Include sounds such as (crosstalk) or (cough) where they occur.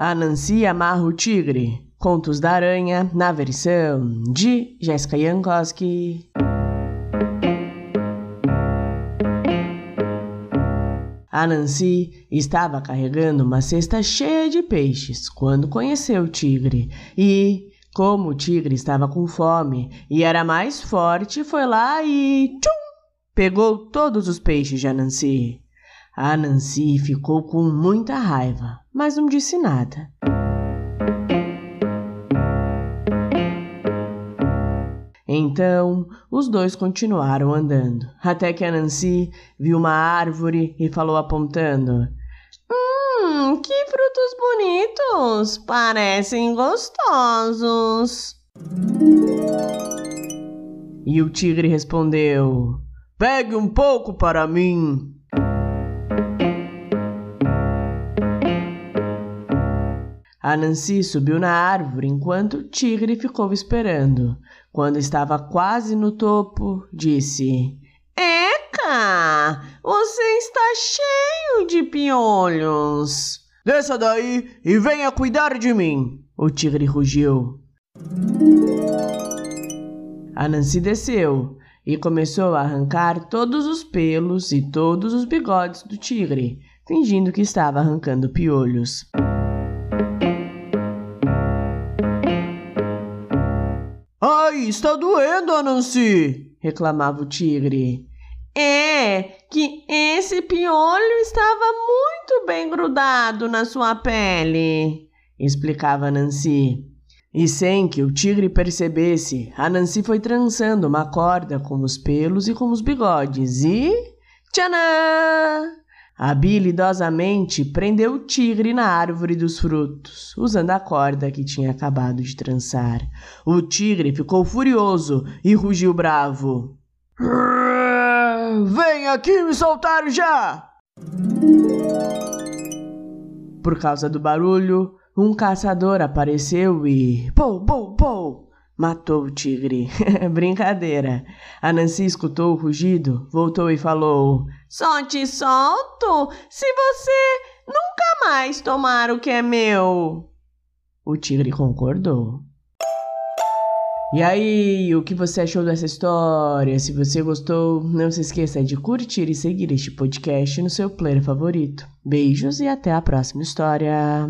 A Nancy amarra o tigre. Contos da Aranha na versão de Jéssica Jankowski. A Nancy estava carregando uma cesta cheia de peixes quando conheceu o tigre e, como o tigre estava com fome e era mais forte, foi lá e tchum, pegou todos os peixes de Nancy. A Nancy ficou com muita raiva, mas não disse nada. Então, os dois continuaram andando, até que a Nancy viu uma árvore e falou apontando: Hum, que frutos bonitos! Parecem gostosos. E o tigre respondeu: Pegue um pouco para mim. A Nancy subiu na árvore enquanto o tigre ficou esperando. Quando estava quase no topo, disse: Eca! Você está cheio de piolhos. Desça daí e venha cuidar de mim! O tigre rugiu. A Nancy desceu e começou a arrancar todos os pelos e todos os bigodes do tigre, fingindo que estava arrancando piolhos. Ai, está doendo, Nancy! reclamava o tigre. É que esse piolho estava muito bem grudado na sua pele, explicava Nancy. E sem que o tigre percebesse, a Nancy foi trançando uma corda com os pelos e com os bigodes e. Tchanã! Habilidosamente prendeu o tigre na árvore dos frutos, usando a corda que tinha acabado de trançar. O tigre ficou furioso e rugiu bravo. (laughs) Vem aqui me soltar já! Por causa do barulho, um caçador apareceu e. Pou, pou, pou! Matou o tigre. (laughs) Brincadeira. A Nancy escutou o rugido, voltou e falou: Só te solto se você nunca mais tomar o que é meu. O tigre concordou. E aí, o que você achou dessa história? Se você gostou, não se esqueça de curtir e seguir este podcast no seu player favorito. Beijos e até a próxima história.